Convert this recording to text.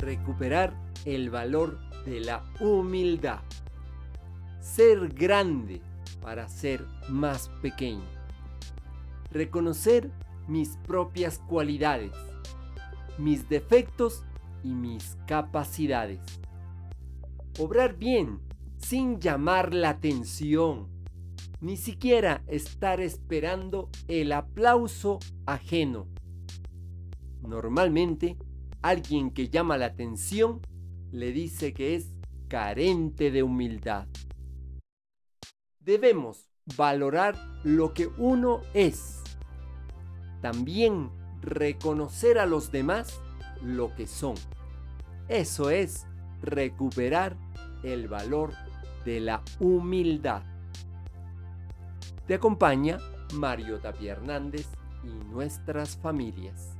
recuperar el valor de la humildad. Ser grande para ser más pequeño. Reconocer mis propias cualidades, mis defectos y mis capacidades. Obrar bien sin llamar la atención, ni siquiera estar esperando el aplauso ajeno. Normalmente, alguien que llama la atención le dice que es carente de humildad. Debemos valorar lo que uno es. También reconocer a los demás lo que son. Eso es recuperar el valor de la humildad. Te acompaña Mario Tapia Hernández y nuestras familias.